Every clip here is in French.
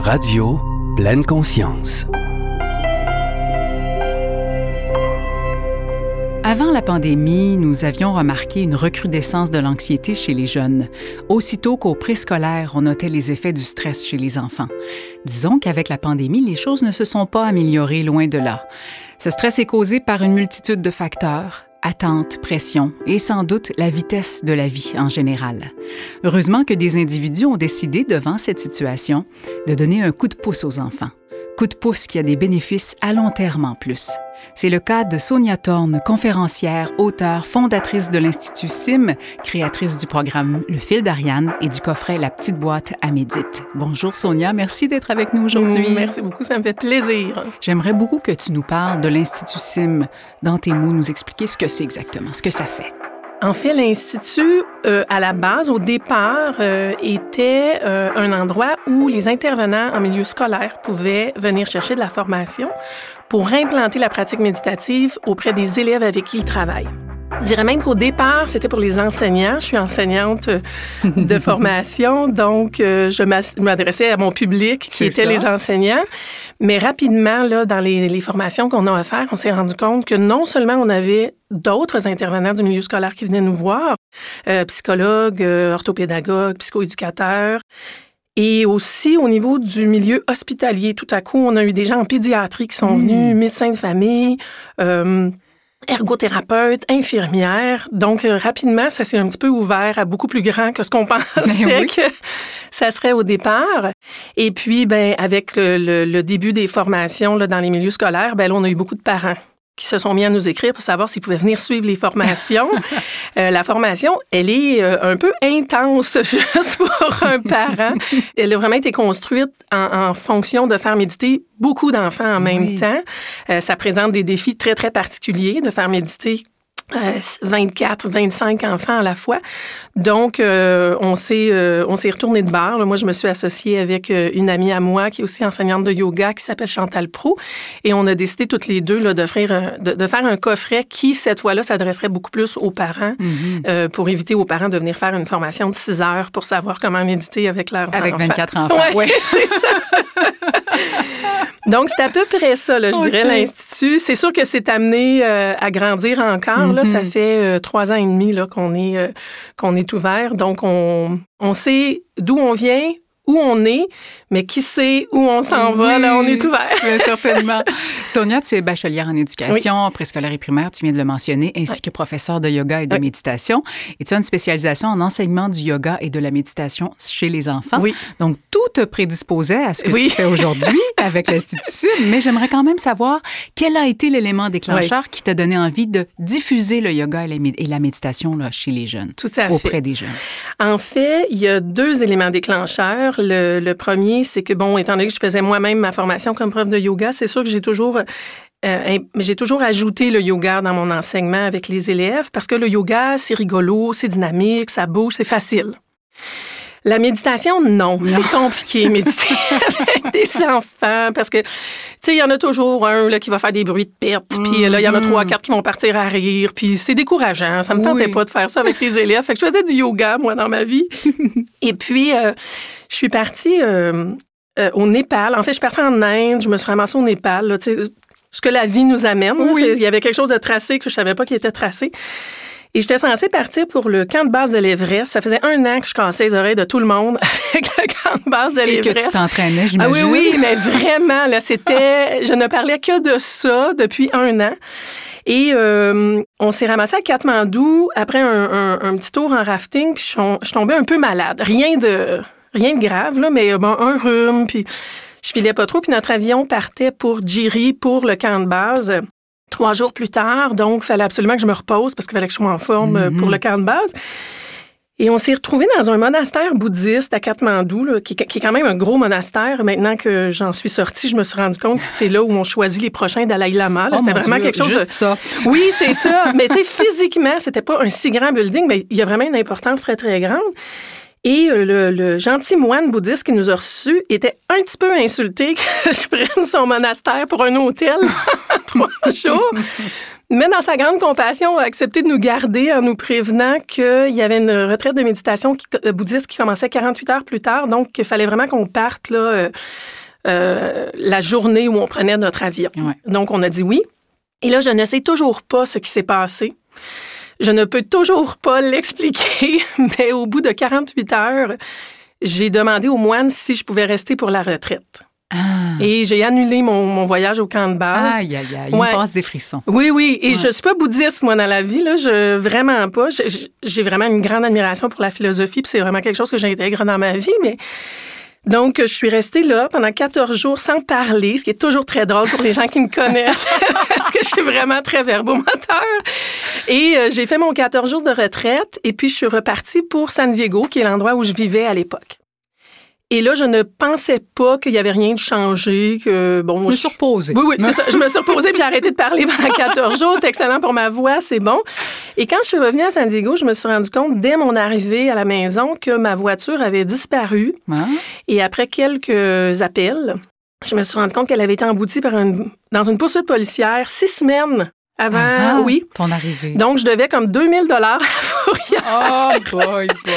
Radio pleine conscience. Avant la pandémie, nous avions remarqué une recrudescence de l'anxiété chez les jeunes. Aussitôt qu'au préscolaire, on notait les effets du stress chez les enfants. Disons qu'avec la pandémie, les choses ne se sont pas améliorées loin de là. Ce stress est causé par une multitude de facteurs, attente, pression et sans doute la vitesse de la vie en général. Heureusement que des individus ont décidé, devant cette situation, de donner un coup de pouce aux enfants. Coup de pouce qui a des bénéfices à long terme en plus. C'est le cas de Sonia Thorne, conférencière, auteure, fondatrice de l'Institut SIM, créatrice du programme Le fil d'Ariane et du coffret La petite boîte à médite. Bonjour Sonia, merci d'être avec nous aujourd'hui. Merci beaucoup, ça me fait plaisir. J'aimerais beaucoup que tu nous parles de l'Institut SIM, dans tes mots, nous expliquer ce que c'est exactement, ce que ça fait. En fait, l'Institut, euh, à la base, au départ, euh, était euh, un endroit où les intervenants en milieu scolaire pouvaient venir chercher de la formation pour implanter la pratique méditative auprès des élèves avec qui ils travaillent. Je dirais même qu'au départ, c'était pour les enseignants. Je suis enseignante de formation, donc je m'adressais à mon public qui était les enseignants. Mais rapidement, là, dans les, les formations qu'on a faire, on s'est rendu compte que non seulement on avait d'autres intervenants du milieu scolaire qui venaient nous voir, euh, psychologues, euh, orthopédagogues, psychoéducateurs, et aussi au niveau du milieu hospitalier. Tout à coup, on a eu des gens en pédiatrie qui sont venus, mmh. médecins de famille. Euh, ergothérapeute, infirmière. Donc, euh, rapidement, ça s'est un petit peu ouvert à beaucoup plus grand que ce qu'on pensait que ça serait au départ. Et puis, ben, avec le, début des formations là, dans les milieux scolaires, ben, là, on a eu beaucoup de parents qui se sont mis à nous écrire pour savoir s'ils pouvaient venir suivre les formations. Euh, la formation, elle est euh, un peu intense juste pour un parent. Elle a vraiment été construite en, fonction de faire méditer beaucoup d'enfants en même temps. Euh, ça présente des défis très, très particuliers de faire méditer 24, euh, 25 enfants à la fois. Donc, euh, on s'est euh, on s'est retourné de bar. Moi, je me suis associée avec une amie à moi qui est aussi enseignante de yoga qui s'appelle Chantal Pro. Et on a décidé toutes les deux d'offrir de, de, faire un coffret qui, cette fois-là, s'adresserait beaucoup plus aux parents mm-hmm. pour éviter aux parents de venir faire une formation de 6 heures pour savoir comment méditer avec leurs enfants. Avec 24 enfants. Ouais, c'est ça. Donc, c'est à peu près ça, là, je dirais, l'Institut. C'est sûr que c'est amené à grandir encore. Ça mm-hmm. fait euh, trois ans et demi qu'on est, euh, qu'on est ouvert. Donc, on, on sait d'où on vient, où on est, mais qui sait où on s'en va, là, on est ouvert. certainement. Sonia, tu es bachelière en éducation préscolaire et primaire, tu viens de le mentionner, ainsi que professeur de yoga et de méditation. Et tu as une spécialisation en enseignement du yoga et de la méditation chez les enfants. Oui. Donc, tout te prédisposait à ce que tu fais aujourd'hui avec l'Institut mais j'aimerais quand même savoir quel a été l'élément déclencheur qui t'a donné envie de diffuser le yoga et la méditation là, chez les jeunes. Tout à fait. Auprès des jeunes? En fait, il y a deux éléments déclencheurs. Le, premier, c'est que, bon, étant donné que je faisais moi-même ma formation comme prof de yoga, c'est sûr que j'ai toujours euh, j'ai toujours ajouté le yoga dans mon enseignement avec les élèves parce que le yoga, c'est rigolo, c'est dynamique, ça bouge, c'est facile. La méditation, non. C'est compliqué, méditer des enfants parce que, tu sais, il y en a toujours un là, qui va faire des bruits de perte, puis là, il y en a trois, mm-hmm. quatre qui vont partir à rire, puis c'est décourageant. Ça me tentait pas de faire ça avec les élèves. Fait que je faisais du yoga, moi, dans ma vie. Et puis, euh, je suis partie euh, euh, au Népal. En fait, je suis partie en Inde, je me suis ramassée au Népal, tu sais, ce que la vie nous amène. Il y avait quelque chose de tracé que je savais pas qui était tracé. Et j'étais censée partir pour le camp de base de l'Everest. Ça faisait un an que je cassais les oreilles de tout le monde avec le camp de base de l'Everest. Et que tu t'entraînais, j'imagine. Ah oui, oui, mais vraiment, là, c'était... Je ne parlais que de ça depuis un an. Et euh, on s'est ramassé à Katmandou après un, petit tour en rafting, puis je, tombée un peu malade. Rien de, rien de grave, là, mais bon, un rhume, puis je filais pas trop. Puis notre avion partait pour Jiri, pour le camp de base trois jours plus tard. Donc, il fallait absolument que je me repose parce qu'il fallait que je sois en forme euh, pour mhm. le camp de base. Et on s'est retrouvé dans un monastère bouddhiste à Katmandou, qui, est quand même un gros monastère. Maintenant que j'en suis sortie, je me suis rendu compte que c'est là où on choisit les prochains Dalai Lama. Oh c'était vraiment quelque chose juste ça. Oui, c'est ça. mais tu sais, physiquement, c'était pas un si grand building, mais il y a vraiment une importance très, très grande. Et euh, le, gentil moine bouddhiste qui nous a reçus était un petit peu insulté que je prenne son monastère pour un hôtel trois jours. Mais dans sa grande compassion, a accepté de nous garder en nous prévenant qu'il y avait une retraite de méditation euh, bouddhiste qui commençait 48 heures plus tard. Donc, il fallait vraiment qu'on parte là, euh, euh, la journée où on prenait notre avion. Donc, on a dit oui. Et là, je ne sais toujours pas ce qui s'est passé. Je ne peux toujours pas l'expliquer, mais au bout de 48 heures, j'ai demandé au moine si je pouvais rester pour la retraite. Ah. Et j'ai annulé mon, voyage au camp de base. Aïe, aïe, aïe. Il me passe des frissons. Oui, oui. Et je suis pas bouddhiste, moi, dans la vie. Là. Je, vraiment pas. J'ai vraiment une grande admiration pour la philosophie. Puis c'est vraiment quelque chose que j'intègre dans ma vie. Mais donc, je suis restée là pendant 14 jours sans parler, ce qui est toujours très drôle pour les gens qui me connaissent, parce que je suis vraiment très verbomoteur. Et euh, j'ai fait mon 14 jours de retraite, et puis je suis repartie pour San Diego, qui est l'endroit où je vivais à l'époque. Et là, je ne pensais pas qu'il y avait rien de changé, que bon. Je me suis reposée. Oui, oui, c'est ça. Je me suis reposée puis j'ai arrêté de parler pendant 14 jours. C'est excellent pour ma voix, c'est bon. Et quand je suis revenue à San Diego, je me suis rendu compte dès mon arrivée à la maison que ma voiture avait disparu. Ah. Et après quelques appels, je me suis rendu compte qu'elle avait été emboutie par dans une poursuite policière six semaines avant, oui. Ton arrivée. Donc, je devais comme 2000 dollars fourrière. Oh boy, boy.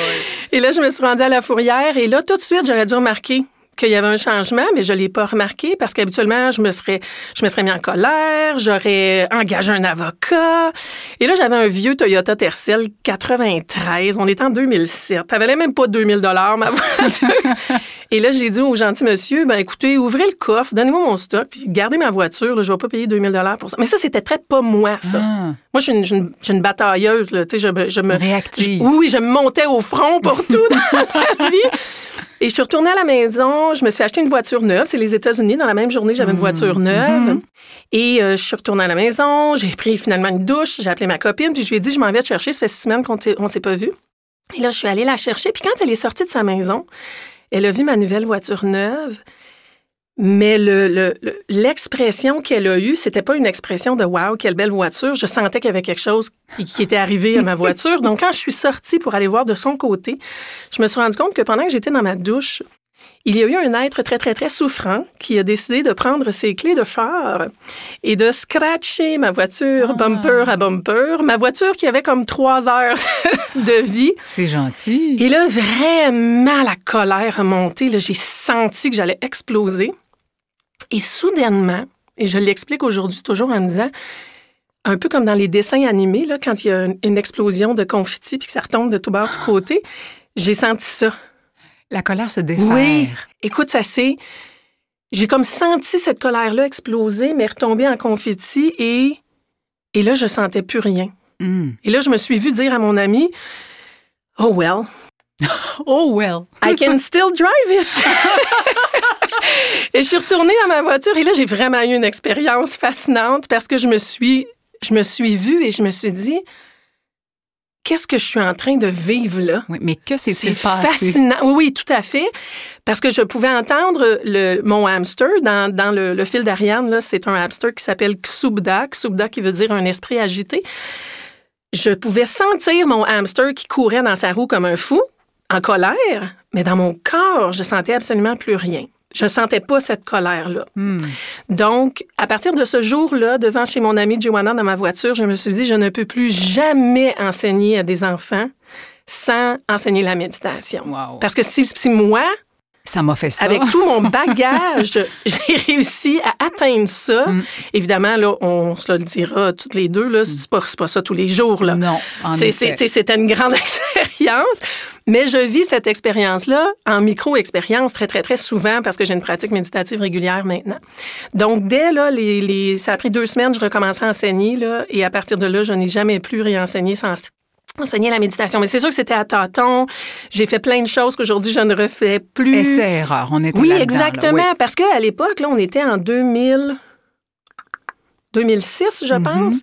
Et là, je me suis rendue à la fourrière et là, tout de suite, j'aurais dû remarquer qu'il y avait un changement, mais je l'ai pas remarqué parce qu'habituellement, je me serais, je me serais mis en colère, j'aurais engagé un avocat. Et là, j'avais un vieux Toyota Tercel 93. On était en 2007. Ça valait même pas 2000 dollars ma voiture. Et là, j'ai dit au gentil monsieur, ben écoutez, ouvrez le coffre, donnez-moi mon stock, puis gardez ma voiture. Là, je vais pas payer 2000 dollars pour ça. Mais ça, c'était très pas moi, ça. Ah. Moi, je suis une, une, batailleuse, là. Tu sais, je, je me réactive. oui, je me montais au front pour tout dans ma vie. Et je suis retournée à la maison, je me suis acheté une voiture neuve. C'est les États-Unis. Dans la même journée, j'avais une mmh. voiture neuve. Mmh. Et euh, je suis retournée à la maison, j'ai pris finalement une douche, j'ai appelé ma copine, puis je lui ai dit, je m'en vais te chercher, ça fait six semaines qu'on ne s'est pas vu. Et là, je suis allée la chercher. Puis quand elle est sortie de sa maison, elle a vu ma nouvelle voiture neuve. Mais l'expression le, qu'elle a eue, c'était pas une expression de Wow, quelle belle voiture. Je sentais qu'il y avait quelque chose qui, était arrivé à ma voiture. Donc, quand je suis sortie pour aller voir de son côté, je me suis rendu compte que pendant que j'étais dans ma douche, il y a eu un être très, très, très souffrant qui a décidé de prendre ses clés de phare et de scratcher ma voiture ah. bumper à bumper. Ma voiture qui avait comme trois heures de vie. C'est gentil. Et là, vraiment, la colère a monté. J'ai senti que j'allais exploser. Et soudainement, et je l'explique aujourd'hui toujours en me disant, un peu comme dans les dessins animés, là, quand il y a une explosion de confetti puis que ça retombe de tout bord, de côté, j'ai senti ça. La colère se défaire. Oui. Écoute, ça c'est... J'ai comme senti cette colère-là exploser, mais retomber en confetti et... Et là, je sentais plus rien. Hmm. Et là, je me suis vue dire à mon ami, Oh well. oh well. I can still drive it. et je suis retournée dans ma voiture et là, j'ai vraiment eu une expérience fascinante parce que je me suis, je me suis vue et je me suis dit, qu'est-ce que je suis en train de vivre là? Oui, mais que c'est fascinant. Oui, oui, tout à fait. Parce que je pouvais entendre le, mon hamster dans, dans le, fil d'Ariane. C'est un hamster qui s'appelle Ksubda. Ksubda qui veut dire un esprit agité. Je pouvais sentir mon hamster qui courait dans sa roue comme un fou, en colère, mais dans mon corps, je sentais absolument plus rien. Je sentais pas cette colère-là. Hmm. Donc, à partir de ce jour-là, devant chez mon amie Joanna dans ma voiture, je me suis dit, je ne peux plus jamais enseigner à des enfants sans enseigner la méditation. Parce que si, si moi, ça m'a fait ça. Avec tout mon bagage, j'ai réussi à atteindre ça. Mm. Évidemment, là, on se le dira toutes les deux, là, c'est pas, pas ça tous les jours. Là. Non, C'était une grande expérience. Mais je vis cette expérience-là en micro-expérience très, très, très souvent parce que j'ai une pratique méditative régulière maintenant. Donc, dès là, les, les, ça a pris deux semaines, je recommençais à enseigner. Là, et à partir de là, je n'ai jamais plus réenseigné sans, enseigner la méditation. Mais c'est sûr que c'était à tâtons. J'ai fait plein de choses qu'aujourd'hui, je ne refais plus. Et c'est erreur. On était Oui, exactement. Parce qu'à l'époque, là, on était en 2000... 2006, je mm-hmm. pense.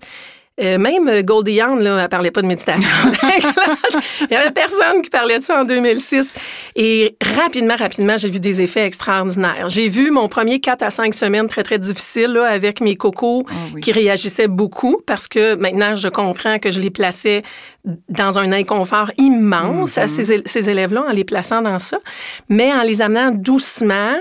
Euh, même Goldie Hawn, là, elle parlait pas de méditation. Il y avait personne qui parlait de ça en 2006. Et rapidement, rapidement, j'ai vu des effets extraordinaires. J'ai vu mon premier 4 à 5 semaines très, très difficile là, avec mes cocos ah qui réagissaient beaucoup parce que maintenant, je comprends que je les plaçais dans un inconfort immense à ces, ces élèves-là en les plaçant dans ça. Mais en les amenant doucement,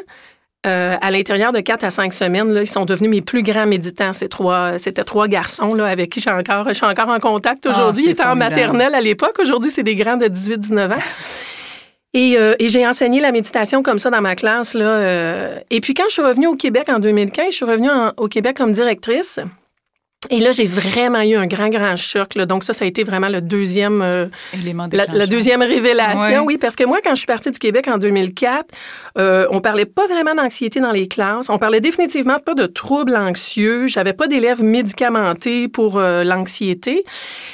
euh, à l'intérieur de quatre à cinq semaines, là, ils sont devenus mes plus grands méditants. Ces trois, c'était trois garçons là, avec qui j'ai encore, je suis encore en contact Ah, aujourd'hui. c'est ils étaient en maternelle à l'époque. Aujourd'hui, c'est des grands de 18-19 ans. Et, euh, et j'ai enseigné la méditation comme ça dans ma classe. Là, euh. Et puis quand je suis revenue au Québec en 2015, je suis revenue en- au Québec comme directrice. Et là, j'ai vraiment eu un grand, grand choc. là. Donc ça, ça a été vraiment le deuxième... euh, Élément la, la deuxième révélation, oui, parce que moi, quand je suis partie du Québec en 2004, euh, on parlait pas vraiment d'anxiété dans les classes. On parlait définitivement pas de troubles anxieux. J'avais pas d'élèves médicamentés pour euh, l'anxiété.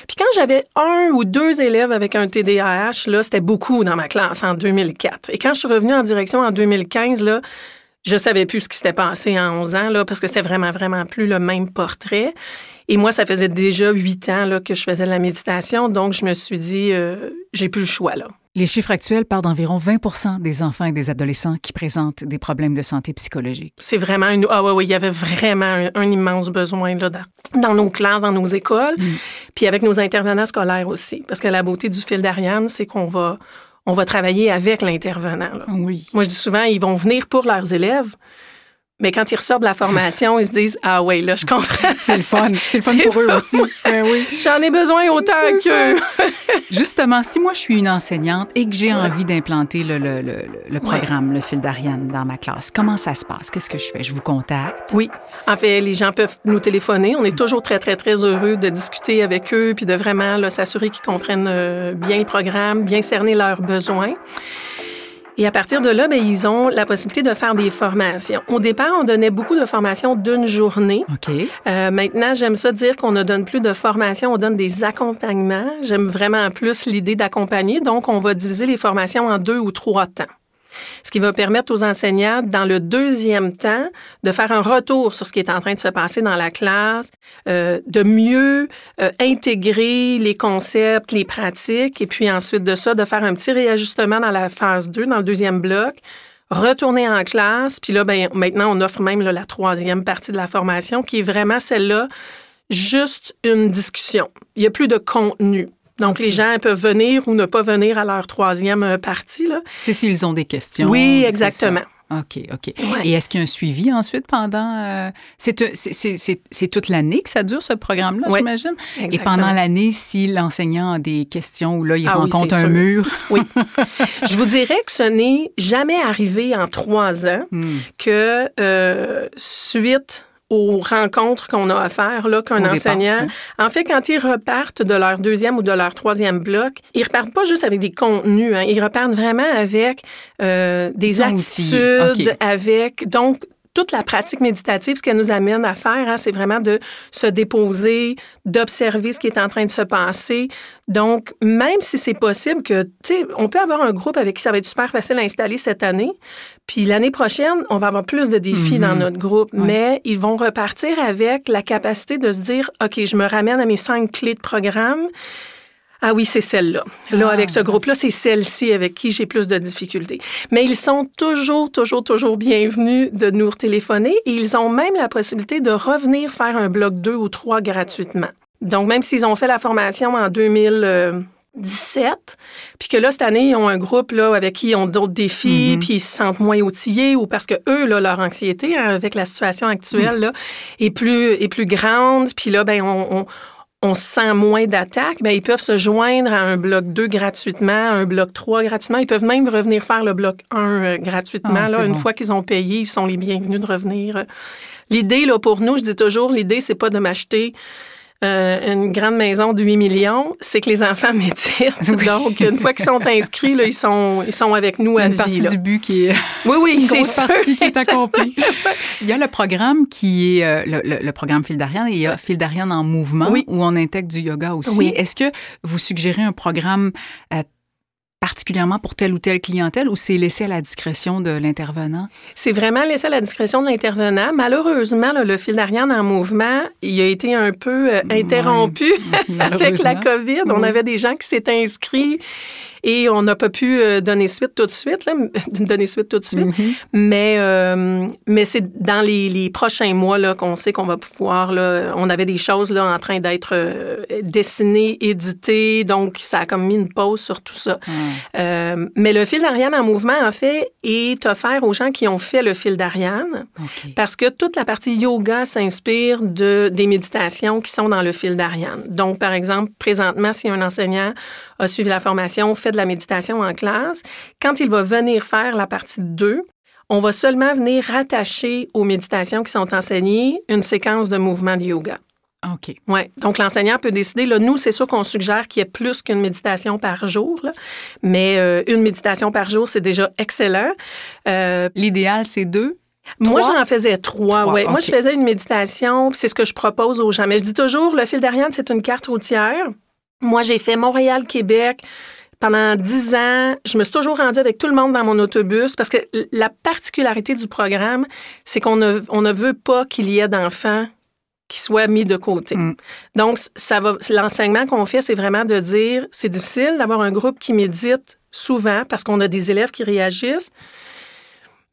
Puis quand j'avais un ou deux élèves avec un TDAH, là, c'était beaucoup dans ma classe en 2004. Et quand je suis revenue en direction en 2015, là, je savais plus ce qui s'était passé en 11 ans, là, parce que c'était vraiment, vraiment plus le même portrait. Et moi, ça faisait déjà huit ans là, que je faisais de la méditation, donc je me suis dit, euh, j'ai plus le choix. Là. Les chiffres actuels parlent d'environ 20% des enfants et des adolescents qui présentent des problèmes de santé psychologique. C'est vraiment une. Ah, ouais, ouais, il y avait vraiment un, un immense besoin là, dans, dans nos classes, dans nos écoles, puis avec nos intervenants scolaires aussi. Parce que la beauté du fil d'Ariane, c'est qu'on va, on va travailler avec l'intervenant. Oui. Moi, je dis souvent, ils vont venir pour leurs élèves, mais quand ils ressortent de la formation, ils se disent Ah, ouais, là, je comprends. C'est le fun. C'est le fun pour eux aussi. Ben oui. J'en ai besoin autant qu'eux. Justement, si moi je suis une enseignante et que j'ai envie d'implanter le, le- le- le programme, le fil d'Ariane dans ma classe, comment ça se passe? Qu'est-ce que je fais? Je vous contacte? Oui. En fait, les gens peuvent nous téléphoner. On est toujours très, très, très heureux de discuter avec eux puis de vraiment s'assurer qu'ils comprennent euh, bien le programme, bien cerner leurs besoins. Et à partir de là, ben, ils ont la possibilité de faire des formations. Au départ, on donnait beaucoup de formations d'une journée. OK. Euh, maintenant, j'aime ça dire qu'on ne donne plus de formation, on donne des accompagnements. J'aime vraiment plus l'idée d'accompagner. Donc, on va diviser les formations en deux ou trois temps. Ce qui va permettre aux enseignants, dans le deuxième temps, de faire un retour sur ce qui est en train de se passer dans la classe, euh, de mieux euh, intégrer les concepts, les pratiques, et puis ensuite de ça, de faire un petit réajustement dans la phase 2, dans le deuxième bloc, retourner en classe, puis là, ben, maintenant, on offre même la troisième partie de la formation, qui est vraiment celle-là, juste une discussion. Il n'y a plus de contenu. Donc, les gens peuvent venir ou ne pas venir à leur troisième euh, partie. Là. C'est s'ils ont des questions. Oui, exactement. OK, OK. Ouais. Et est-ce qu'il y a un suivi ensuite pendant... euh, c'est, c'est- toute l'année que ça dure, ce programme-là, Ouais, j'imagine? Et pendant l'année, si l'enseignant a des questions ou là, il Ah rencontre un sûr. mur... Oui. Je vous dirais que ce n'est jamais arrivé en trois ans Hmm. que euh, suite aux rencontres qu'on a à faire, là, qu'un départ, enseignant, en fait, quand ils repartent de leur deuxième ou de leur troisième bloc, ils repartent pas juste avec des contenus, hein, ils repartent vraiment avec euh, des attitudes, avec donc toute la pratique méditative, ce qu'elle nous amène à faire, hein, c'est vraiment de se déposer, d'observer ce qui est en train de se passer. Donc, même si c'est possible que, tu sais, on peut avoir un groupe avec qui ça va être super facile à installer cette année, puis l'année prochaine, on va avoir plus de défis Mhm. dans notre groupe, mais ils vont repartir avec la capacité de se dire, OK, je me ramène à mes cinq clés de programme. Ah oui, c'est celle-là. Là, Ah. avec ce groupe-là, c'est celle-ci avec qui j'ai plus de difficultés. Mais ils sont toujours, toujours, toujours bienvenus de nous téléphoner et ils ont même la possibilité de revenir faire un bloc 2 ou 3 gratuitement. Donc, même s'ils ont fait la formation en 2017, puis que là, cette année, ils ont un groupe là, avec qui ils ont d'autres défis, Mhm. puis ils se sentent moins outillés ou parce que eux, là, leur anxiété hein, avec la situation actuelle là, est, plus, est plus grande, puis là, ben, on, on on sent moins d'attaques, ben, ils peuvent se joindre à un bloc 2 gratuitement, à un bloc 3 gratuitement. Ils peuvent même revenir faire le bloc 1 euh, gratuitement. Ah, là, une bon. fois qu'ils ont payé, ils sont les bienvenus de revenir. L'idée, là, pour nous, je dis toujours, l'idée, c'est pas de m'acheter euh, une grande maison de 8 millions, c'est que les enfants méditent. Oui. Donc, une fois qu'ils sont inscrits, là, ils, sont, ils sont avec nous à Une vie. partie là. du but qui est Oui, oui, une c'est grosse sûr. partie qui est accomplie. Il y a le programme qui est euh, le, le- le programme Fil d'Ariane et il y a Fil d'Ariane en mouvement Oui. où on intègre du yoga aussi. Oui. Est-ce que vous suggérez un programme euh, particulièrement pour telle ou telle clientèle ou c'est laissé à la discrétion de l'intervenant? C'est vraiment laissé à la discrétion de l'intervenant. Malheureusement, là, le fil d'Ariane en mouvement, il a été un peu euh, interrompu avec la. COVID. On Oui. avait des gens qui s'étaient inscrits et on n'a pas pu euh, donner suite tout de suite, là, donner suite tout de suite. Mhm. Mais, euh, mais c'est dans les, les prochains mois qu'on sait qu'on va pouvoir. Là, on avait des choses là, en train d'être dessinées, éditées, donc ça a comme mis une pause sur tout ça. Euh, mais le fil d'Ariane en mouvement, en fait, est offert aux gens qui ont fait le fil d'Ariane parce que toute la partie yoga s'inspire de, des méditations qui sont dans le fil d'Ariane. Donc, par exemple, présentement, si un enseignant a suivi la formation, fait de la méditation en classe, quand il va venir faire la partie 2, on va seulement venir rattacher aux méditations qui sont enseignées une séquence de mouvements de yoga. OK. Oui. Donc, l'enseignant peut décider. Là, nous, c'est sûr qu'on suggère qu'il y ait plus qu'une méditation par jour, mais euh, une méditation par jour, c'est déjà excellent. Euh, L'idéal, c'est deux? Moi, j'en faisais trois, oui. Moi, je faisais une méditation, c'est ce que je propose aux gens. Mais je dis toujours, le fil d'Ariane, c'est une carte routière. Moi, j'ai fait Montréal-Québec pendant dix ans. Je me suis toujours rendue avec tout le monde dans mon autobus parce que la particularité du programme, c'est qu'on ne, on ne veut pas qu'il y ait d'enfants qui soient mis de côté. Mm. Donc, ça va, l'enseignement qu'on fait, c'est vraiment de dire, c'est difficile d'avoir un groupe qui médite souvent parce qu'on a des élèves qui réagissent.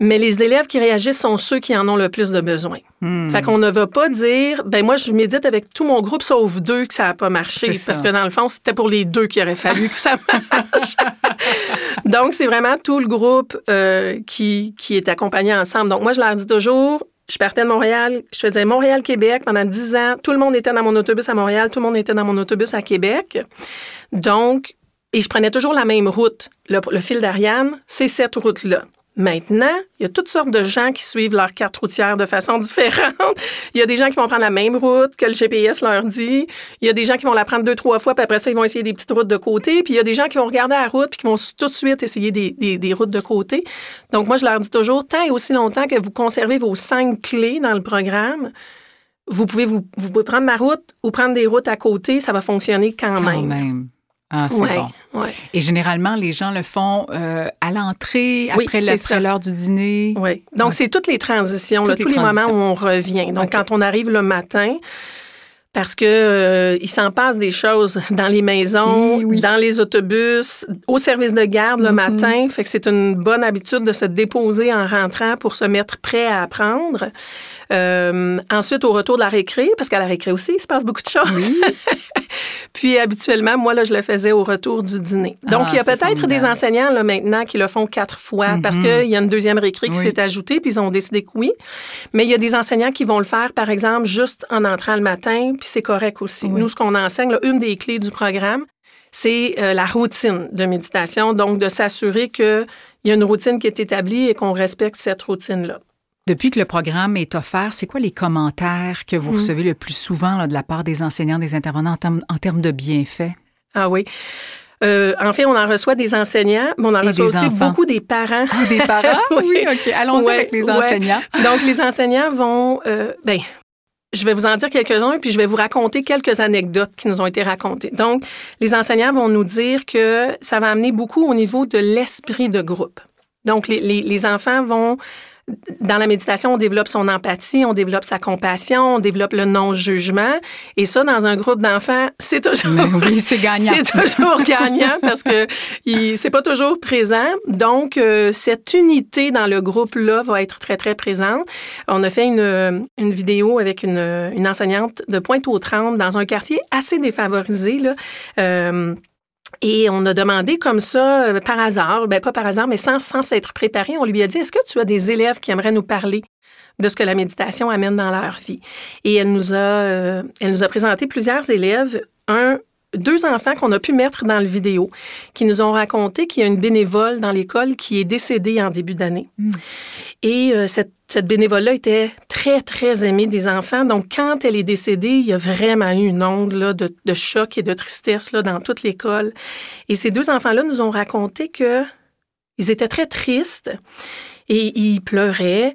Mais les élèves qui réagissent sont ceux qui en ont le plus de besoin. Hmm. Fait qu'on ne va pas dire, ben moi, je médite avec tout mon groupe sauf deux que ça n'a pas marché. Parce que dans le fond, c'était pour les deux qu'il aurait fallu que ça marche. Donc, c'est vraiment tout le groupe euh, qui, qui est accompagné ensemble. Donc, moi, je leur dis toujours, je partais de Montréal, je faisais Montréal-Québec pendant dix ans. Tout le monde était dans mon autobus à Montréal, tout le monde était dans mon autobus à Québec. Donc, et je prenais toujours la même route. Le, fil d'Ariane, c'est cette route-là. Maintenant, il y a toutes sortes de gens qui suivent leur carte routière de façon différente. Il y a des gens qui vont prendre la même route que le GPS leur dit. Il y a des gens qui vont la prendre deux, trois fois, puis après ça, ils vont essayer des petites routes de côté. Puis il y a des gens qui vont regarder la route, puis qui vont tout de suite essayer des, des, routes de côté. Donc, moi, je leur dis toujours, tant et aussi longtemps que vous conservez vos cinq clés dans le programme, vous pouvez, vous, vous pouvez prendre ma route ou prendre des routes à côté, ça va fonctionner quand, quand même. Ah, c'est bon. Et généralement, les gens le font euh, à l'entrée, après l'heure du dîner. Oui. Donc, c'est toutes les transitions, tous les, moments où on revient. Donc, quand on arrive le matin, parce que euh, il s'en passe des choses dans les maisons, dans les autobus, au service de garde le mm-hmm. matin. Fait que c'est une bonne habitude de se déposer en rentrant pour se mettre prêt à apprendre. Euh, ensuite, au retour de la récré, parce qu'à la récré aussi, il se passe beaucoup de choses. Puis habituellement, moi, là, je le faisais au retour du dîner. Donc, ah, il y a peut-être des enseignants là, maintenant qui le font quatre fois parce mhm. qu'il y a une deuxième récré qui s'est ajoutée, puis ils ont décidé que oui. Mais il y a des enseignants qui vont le faire, par exemple, juste en entrant le matin, puis c'est correct aussi. Nous, ce qu'on enseigne, là, une des clés du programme, c'est euh, la routine de méditation, donc de s'assurer qu'il y a une routine qui est établie et qu'on respecte cette routine-là. Depuis que le programme est offert, c'est quoi les commentaires que vous mm. recevez le plus souvent de la part des enseignants, des intervenants en termes, de bienfaits? Ah oui. Euh, en fait, on en reçoit des enseignants, mais on en reçoit aussi beaucoup des parents. Ah, des parents? oui, OK. Allons-y avec les enseignants. Donc, les enseignants vont... Euh, ben, je vais vous en dire quelques-uns, puis je vais vous raconter quelques anecdotes qui nous ont été racontées. Donc, les enseignants vont nous dire que ça va amener beaucoup au niveau de l'esprit de groupe. Donc, les, les enfants vont dans la méditation, on développe son empathie, on développe sa compassion, on développe le non-jugement. Et ça, dans un groupe d'enfants, c'est toujours, oui, c'est gagnant. c'est toujours gagnant parce que c'est pas toujours présent. Donc, euh, cette unité dans le groupe-là va être très, très présente. On a fait une, une vidéo avec une, une enseignante de Pointe-aux-Trembles dans un quartier assez défavorisé, là. Euh, et on a demandé comme ça, euh, par hasard, ben pas par hasard, mais sans, s'être préparé, on lui a dit, est-ce que tu as des élèves qui aimeraient nous parler de ce que la méditation amène dans leur vie? Et elle nous a, euh, elle nous a présenté plusieurs élèves, un deux enfants qu'on a pu mettre dans le vidéo qui nous ont raconté qu'il y a une bénévole dans l'école qui est décédée en début d'année. Hmm. Et euh, cette, cette bénévole-là était très, très aimée des enfants. Donc, quand elle est décédée, il y a vraiment eu une onde là, de, de, choc et de tristesse là, dans toute l'école. Et ces deux enfants-là nous ont raconté que ils étaient très tristes et ils pleuraient.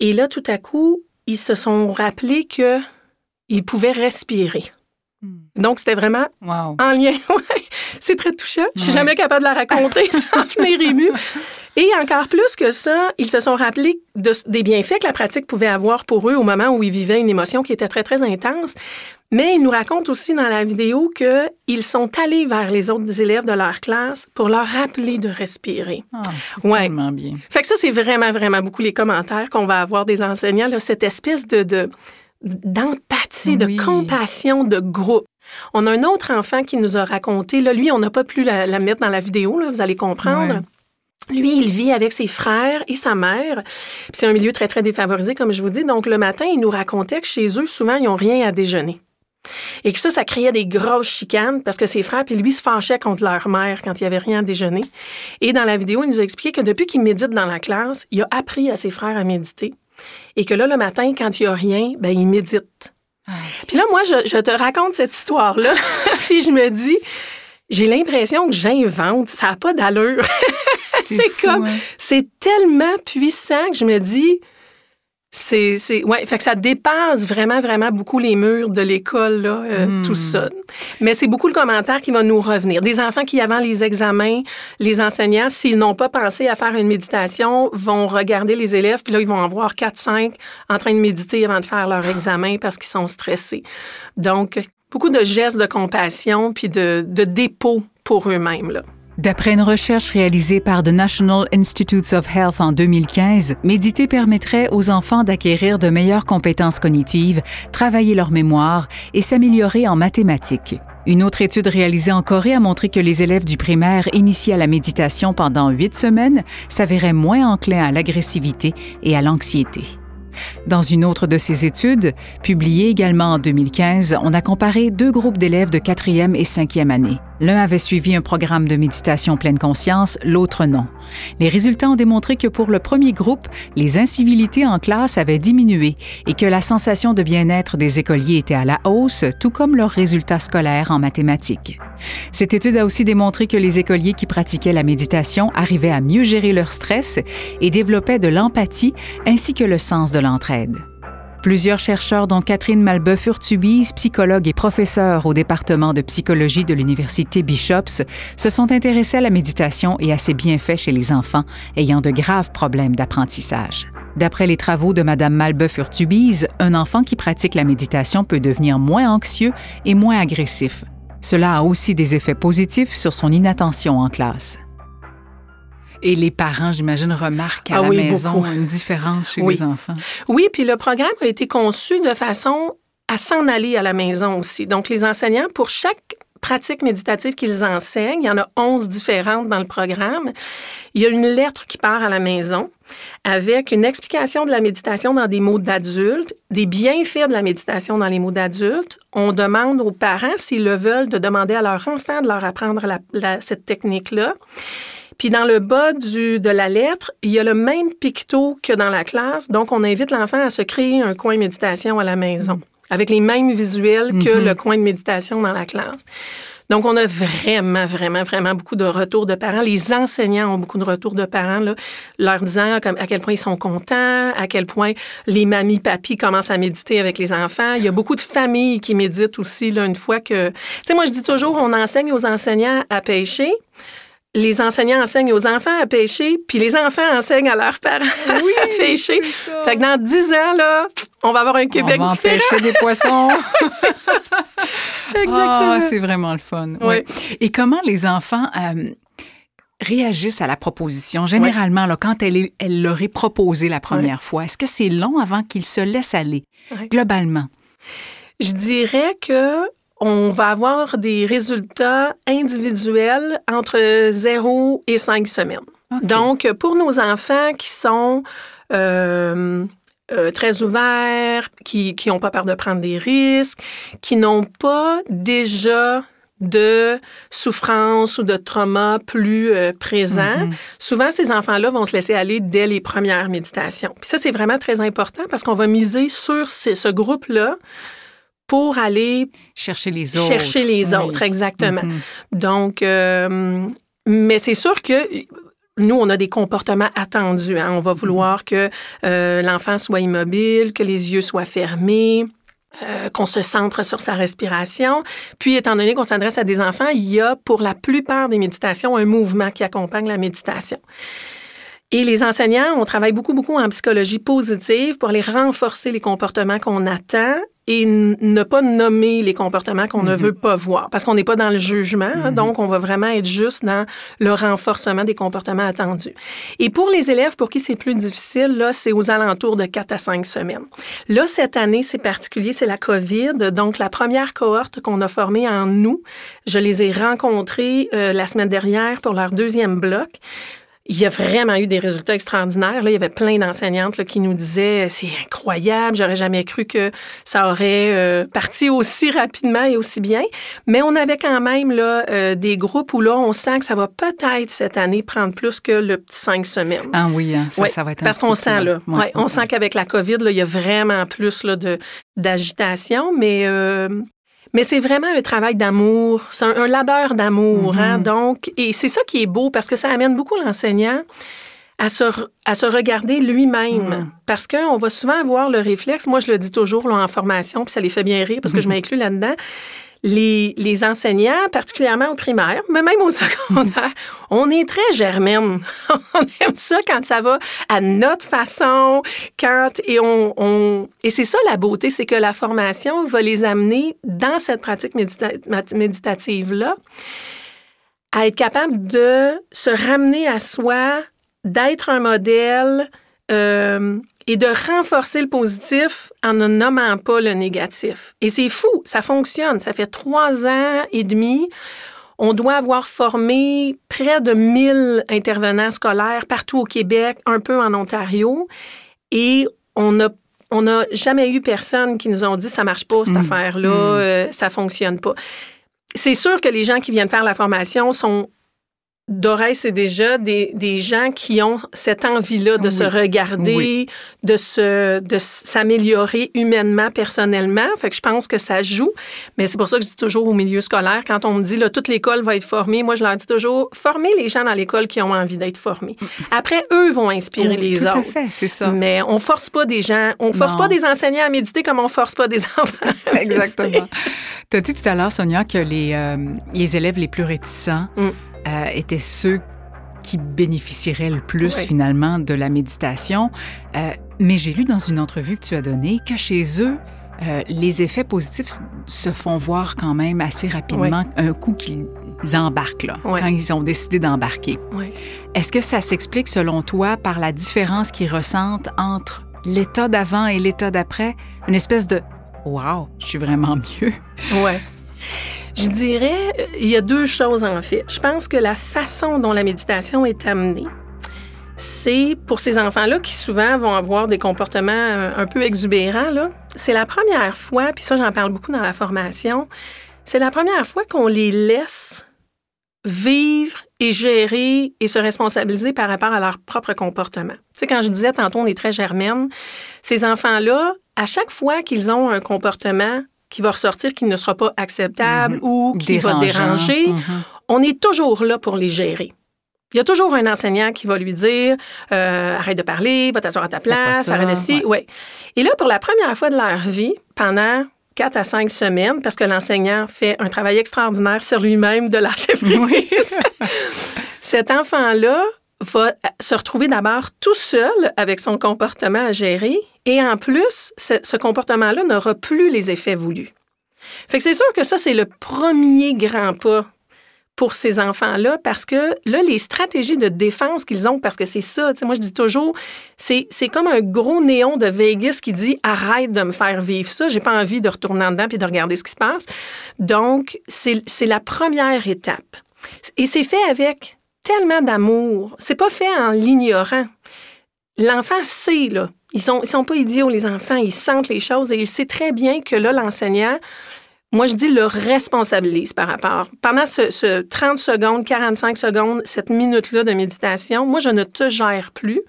Et là, tout à coup, ils se sont rappelés qu'ils pouvaient respirer. Hmm. Donc, c'était vraiment en lien. c'est très touchant. Je suis jamais capable de la raconter sans venir ému. Et encore plus que ça, ils se sont rappelés des bienfaits que la pratique pouvait avoir pour eux au moment où ils vivaient une émotion qui était très, très intense. Mais ils nous racontent aussi dans la vidéo qu'ils sont allés vers les autres élèves de leur classe pour leur rappeler de respirer. Ah, ouais. bien. Fait que ça, c'est vraiment, vraiment beaucoup les commentaires qu'on va avoir des enseignants, là, cette espèce de, de d'empathie, de compassion de groupe. On a un autre enfant qui nous a raconté, là, lui, on n'a pas pu la, mettre dans la vidéo, là, vous allez comprendre. Lui, il vit avec ses frères et sa mère. C'est un milieu très, très défavorisé, comme je vous dis. Donc, le matin, il nous racontait que chez eux, souvent, ils n'ont rien à déjeuner. Et que ça, ça créait des grosses chicanes parce que ses frères et lui se fâchaient contre leur mère quand il n'y avait rien à déjeuner. Et dans la vidéo, il nous a expliqué que depuis qu'il médite dans la classe, il a appris à ses frères à méditer. Et que là, le matin, quand il n'y a rien, ben, il médite. Puis là, moi, je, je te raconte cette histoire-là. puis je me dis, j'ai l'impression que j'invente. Ça n'a pas d'allure. c'est comme, hein. c'est tellement puissant que je me dis, c'est, c'est, ouais, fait que ça dépasse vraiment, vraiment beaucoup les murs de l'école, là, euh, tout hmm. ça. Mais c'est beaucoup le commentaire qui va nous revenir. Des enfants qui, avant les examens, les enseignants, s'ils n'ont pas pensé à faire une méditation, vont regarder les élèves, puis là, ils vont en voir 4, 5 en train de méditer avant de faire leur examen parce qu'ils sont stressés. Donc, beaucoup de gestes de compassion puis de, de dépôt pour eux-mêmes, là. D'après une recherche réalisée par The National Institutes of Health en 2015, méditer permettrait aux enfants d'acquérir de meilleures compétences cognitives, travailler leur mémoire et s'améliorer en mathématiques. Une autre étude réalisée en Corée a montré que les élèves du primaire initiés à la méditation pendant huit semaines s'avéraient moins enclins à l'agressivité et à l'anxiété. Dans une autre de ces études, publiée également en 2015, on a comparé deux groupes d'élèves de quatrième et cinquième année. L'un avait suivi un programme de méditation pleine conscience, l'autre non. Les résultats ont démontré que pour le premier groupe, les incivilités en classe avaient diminué et que la sensation de bien-être des écoliers était à la hausse, tout comme leurs résultats scolaires en mathématiques. Cette étude a aussi démontré que les écoliers qui pratiquaient la méditation arrivaient à mieux gérer leur stress et développaient de l'empathie ainsi que le sens de l'entraide. Plusieurs chercheurs, dont Catherine Malbeuf-Urtubise, psychologue et professeure au département de psychologie de l'Université Bishops, se sont intéressés à la méditation et à ses bienfaits chez les enfants ayant de graves problèmes d'apprentissage. D'après les travaux de Mme Malbeuf-Urtubise, un enfant qui pratique la méditation peut devenir moins anxieux et moins agressif. Cela a aussi des effets positifs sur son inattention en classe. Et les parents, j'imagine, remarquent à ah la maison une différence chez les enfants. Oui, puis le programme a été conçu de façon à s'en aller à la maison aussi. Donc, les enseignants, pour chaque pratique méditative qu'ils enseignent, il y en a 11 différentes dans le programme, il y a une lettre qui part à la maison avec une explication de la méditation dans des mots d'adultes, des bienfaits de la méditation dans les mots d'adultes. On demande aux parents, s'ils le veulent, de demander à leur enfant de leur apprendre cette technique-là. Puis dans le bas du, de la lettre, il y a le même picto que dans la classe. Donc, on invite l'enfant à se créer un coin méditation à la maison, avec les mêmes visuels que mhm. le coin de méditation dans la classe. Donc, on a vraiment, vraiment, vraiment beaucoup de retours de parents. Les enseignants ont beaucoup de retours de parents, là, leur disant comme, à quel point ils sont contents, à quel point les mamies, papis commencent à méditer avec les enfants. Il y a beaucoup de familles qui méditent aussi, là, une fois que... Tu sais, moi, je dis toujours, on enseigne aux enseignants à pêcher les enseignants enseignent aux enfants à pêcher, puis les enfants enseignent à leurs parents oui, à pêcher. Ça. Fait que dans dix ans, là, on va avoir un Québec on va pêcher des poissons. c'est ça. Exactement. Ah, c'est vraiment le fun. Oui. Et comment les enfants euh, réagissent à la proposition? Généralement, là, quand elle, elle leur est proposée la première fois, est-ce que c'est long avant qu'ils se laissent aller, globalement? Je dirais que on va avoir des résultats individuels entre 0 et 5 semaines. Donc, pour nos enfants qui sont euh, euh, très ouverts, qui n'ont pas peur de prendre des risques, qui n'ont pas déjà de souffrance ou de trauma plus euh, présent. Mm-hmm. Souvent, ces enfants-là vont se laisser aller dès les premières méditations. Puis ça, c'est vraiment très important parce qu'on va miser sur ce groupe-là pour aller chercher les autres. Chercher les autres, exactement. Mm-hmm. Donc, euh, mais c'est sûr que nous, on a des comportements attendus. Hein. On va vouloir que euh, l'enfant soit immobile, que les yeux soient fermés. Euh, qu'on se centre sur sa respiration. Puis, étant donné qu'on s'adresse à des enfants, il y a pour la plupart des méditations un mouvement qui accompagne la méditation. Et les enseignants, on travaille beaucoup, beaucoup en psychologie positive pour aller renforcer les comportements qu'on attend et ne pas nommer les comportements qu'on ne mhm. veut pas voir, parce qu'on n'est pas dans le jugement, mhm. donc on va vraiment être juste dans le renforcement des comportements attendus. Et pour les élèves pour qui c'est plus difficile, là, c'est aux alentours de 4 à 5 semaines. Là, cette année, c'est particulier, c'est la COVID, donc la première cohorte qu'on a formée en nous, je les ai rencontrés euh, la semaine dernière pour leur deuxième bloc il y a vraiment eu des résultats extraordinaires. Là, il y avait plein d'enseignantes qui nous disaient c'est incroyable, j'aurais jamais cru que ça aurait euh, parti aussi rapidement et aussi bien. Mais on avait quand même là, euh, des groupes où là, on sent que ça va peut-être cette année prendre plus que le petit cinq semaines. Ah oui, hein, ça, ça va être un Parce qu'on sent là, ouais, on sent qu'avec la COVID, là, il y a vraiment plus là, de, d'agitation, mais euh, mais c'est vraiment un travail d'amour, c'est un, labeur d'amour. Hein, mm-hmm. donc, et c'est ça qui est beau parce que ça amène beaucoup l'enseignant à se, à se regarder lui-même. Mm. Parce qu'on va souvent avoir le réflexe, moi je le dis toujours là, en formation, puis ça les fait bien rire parce que je m'inclus là-dedans les, enseignants, particulièrement au primaire, mais même au secondaire, on est très germaine. on aime ça quand ça va à notre façon, quand et on et c'est ça la beauté, c'est que la formation va les amener dans cette pratique méditative là à être capable de se ramener à soi, d'être un modèle. Euh, et de renforcer le positif en ne nommant pas le négatif. Et c'est fou, ça fonctionne. Ça fait trois ans et demi. On doit avoir formé près de 1000 intervenants scolaires partout au Québec, un peu en Ontario. Et on n'a on n'a jamais eu personne qui nous ont dit ça marche pas cette mmh. affaire-là, mmh. euh, ça fonctionne pas. C'est sûr que les gens qui viennent faire la formation sont Doré, c'est déjà des, des, gens qui ont cette envie-là de se regarder, de se de s'améliorer humainement, personnellement. Fait que je pense que ça joue. Mais c'est pour ça que je dis toujours au milieu scolaire, quand on me dit là, toute l'école va être formée, moi je leur dis toujours formez les gens dans l'école qui ont envie d'être formés. Après, eux vont inspirer les autres. Tout à fait, c'est ça. Mais on force pas des gens, on force pas des enseignants à méditer comme on force pas des enfants. Exactement. Tu as dit tout à l'heure, Sonia, que les, euh, les élèves les plus réticents mm. Euh, étaient ceux qui bénéficieraient le plus finalement de la méditation. Euh, mais j'ai lu dans une entrevue que tu as donnée que chez eux, euh, les effets positifs se font voir quand même assez rapidement un coup qu'ils embarquent, là, quand ils ont décidé d'embarquer. Est-ce que ça s'explique, selon toi, par la différence qu'ils ressentent entre l'état d'avant et l'état d'après? Une espèce de « wow, je suis vraiment mieux ». Ouais. Je dirais, il y a deux choses en fait. Je pense que la façon dont la méditation est amenée, c'est pour ces enfants-là qui souvent vont avoir des comportements un peu exubérants, c'est la première fois, puis ça j'en parle beaucoup dans la formation, c'est la première fois qu'on les laisse vivre et gérer et se responsabiliser par rapport à leur propre comportement. Tu sais, quand je disais tantôt, on est très germaine, ces enfants-là, à chaque fois qu'ils ont un comportement qui va ressortir qui ne sera pas acceptable mhm. ou qui va déranger, mhm. on est toujours là pour les gérer. Il y a toujours un enseignant qui va lui dire euh, arrête de parler, va t'asseoir à ta place, arrête de si. Ouais. Et là, pour la première fois de leur vie, pendant quatre à cinq semaines, parce que l'enseignant fait un travail extraordinaire sur lui-même de la prise, cet enfant-là va se retrouver d'abord tout seul avec son comportement à gérer et en plus, ce, comportement-là n'aura plus les effets voulus. Fait que c'est sûr que ça, c'est le premier grand pas pour ces enfants-là parce que là, les stratégies de défense qu'ils ont, parce que c'est ça, moi je dis toujours, c'est, comme un gros néon de Vegas qui dit arrête de me faire vivre ça, j'ai pas envie de retourner en dedans puis de regarder ce qui se passe. Donc, c'est la première étape. Et c'est fait avec tellement d'amour. C'est pas fait en l'ignorant. L'enfant sait, là. Ils sont, ils sont pas idiots, les enfants. Ils sentent les choses et il sait très bien que là, l'enseignant, moi, je dis le responsabilise par rapport. Pendant ce, ce 30 secondes, 45 secondes, cette minute-là de méditation, moi, je ne te gère plus.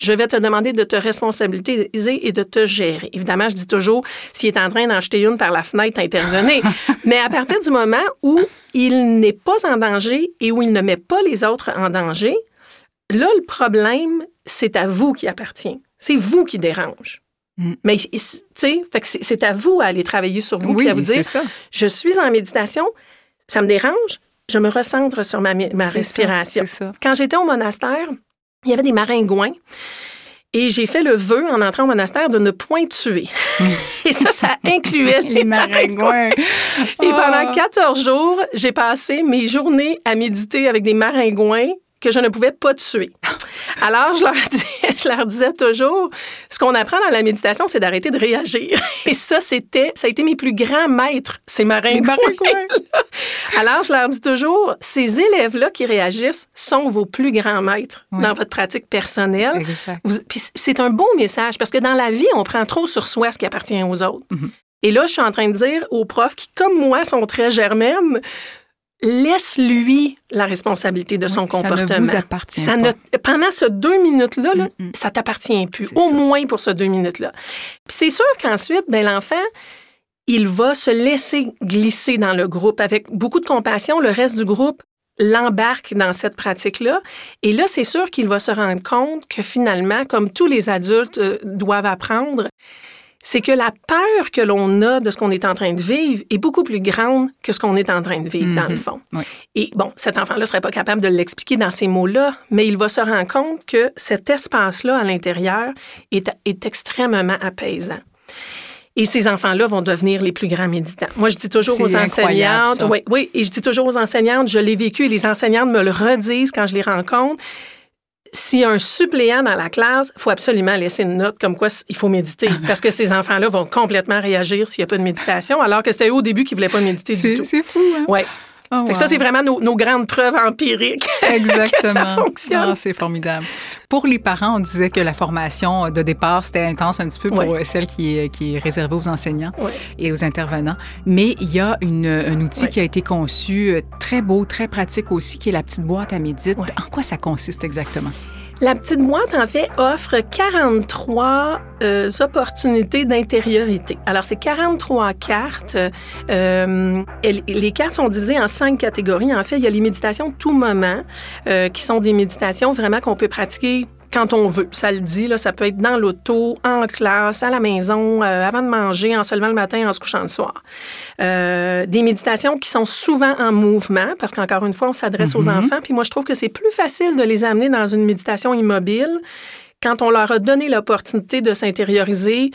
Je vais te demander de te responsabiliser et de te gérer. Évidemment, je dis toujours, s'il est en train d'en jeter une par la fenêtre, intervenez. Mais à partir du moment où il n'est pas en danger et où il ne met pas les autres en danger, là, le problème, c'est à vous qui appartient. C'est vous qui dérange. Mm. Mais, tu sais, c'est à vous à aller travailler sur vous et à vous dire je suis en méditation, ça me dérange, je me recentre sur ma, ma respiration. Quand j'étais au monastère, il y avait des maringouins. Et j'ai fait le vœu en entrant au monastère de ne point tuer. et ça, ça incluait les maringouins. Et pendant 14 jours, j'ai passé mes journées à méditer avec des maringouins que je ne pouvais pas tuer. Alors, je leur, je leur disais toujours, ce qu'on apprend dans la méditation, c'est d'arrêter de réagir. Et ça, c'était, ça a été mes plus grands maîtres, ces marins. Alors, je leur dis toujours, ces élèves-là qui réagissent sont vos plus grands maîtres dans votre pratique personnelle. c'est un beau message parce que dans la vie, on prend trop sur soi ce qui appartient aux autres. Mm-hmm. Et là, je suis en train de dire aux profs qui, comme moi, sont très germaines, laisse-lui la responsabilité de son comportement. Ça ne vous appartient pas. pendant ce deux minutes-là, là, mm, mm. ça t'appartient plus, au moins pour ce deux minutes-là. C'est sûr qu'ensuite, ben, l'enfant, il va se laisser glisser dans le groupe avec beaucoup de compassion. Le reste du groupe l'embarque dans cette pratique-là. Et là, c'est sûr qu'il va se rendre compte que finalement, comme tous les adultes euh, doivent apprendre, c'est que la peur que l'on a de ce qu'on est en train de vivre est beaucoup plus grande que ce qu'on est en train de vivre, dans le mhm. fond. Et bon, cet enfant-là ne serait pas capable de l'expliquer dans ces mots-là, mais il va se rendre compte que cet espace-là à l'intérieur est, est extrêmement apaisant. Et ces enfants-là vont devenir les plus grands méditants. Moi, je dis toujours aux enseignantes, oui, oui, et je dis toujours aux enseignantes, je l'ai vécu et les enseignantes me le redisent quand je les rencontre s'il y a un suppléant dans la classe, il faut absolument laisser une note comme quoi il faut méditer parce que ces enfants-là vont complètement réagir s'il n'y a pas de méditation, alors que c'était eux au début qui ne voulaient pas méditer du tout. C'est fou, hein? Oh, ça, c'est vraiment nos, grandes preuves empiriques. Exactement. que ça fonctionne. Ah, c'est formidable. Pour les parents, on disait que la formation de départ, c'était intense un petit peu pour celle qui est, qui est réservée aux enseignants et aux intervenants. Mais il y a une, un outil qui a été conçu, euh, très beau, très pratique aussi, qui est la petite boîte à médite. En quoi ça consiste exactement? La petite boîte, en fait, offre 43 euh, opportunités d'intériorité. Alors, c'est 43 cartes. Euh, les cartes sont divisées en cinq catégories. En fait, il y a les méditations tout moment, euh, qui sont des méditations vraiment qu'on peut pratiquer quand on veut. Ça le dit, là, ça peut être dans l'auto, en classe, à la maison, euh, avant de manger, en se levant le matin, en se couchant le soir. Euh, des méditations qui sont souvent en mouvement, parce qu'encore une fois, on s'adresse aux mm-hmm. enfants. Puis moi, je trouve que c'est plus facile de les amener dans une méditation immobile quand on leur a donné l'opportunité de s'intérioriser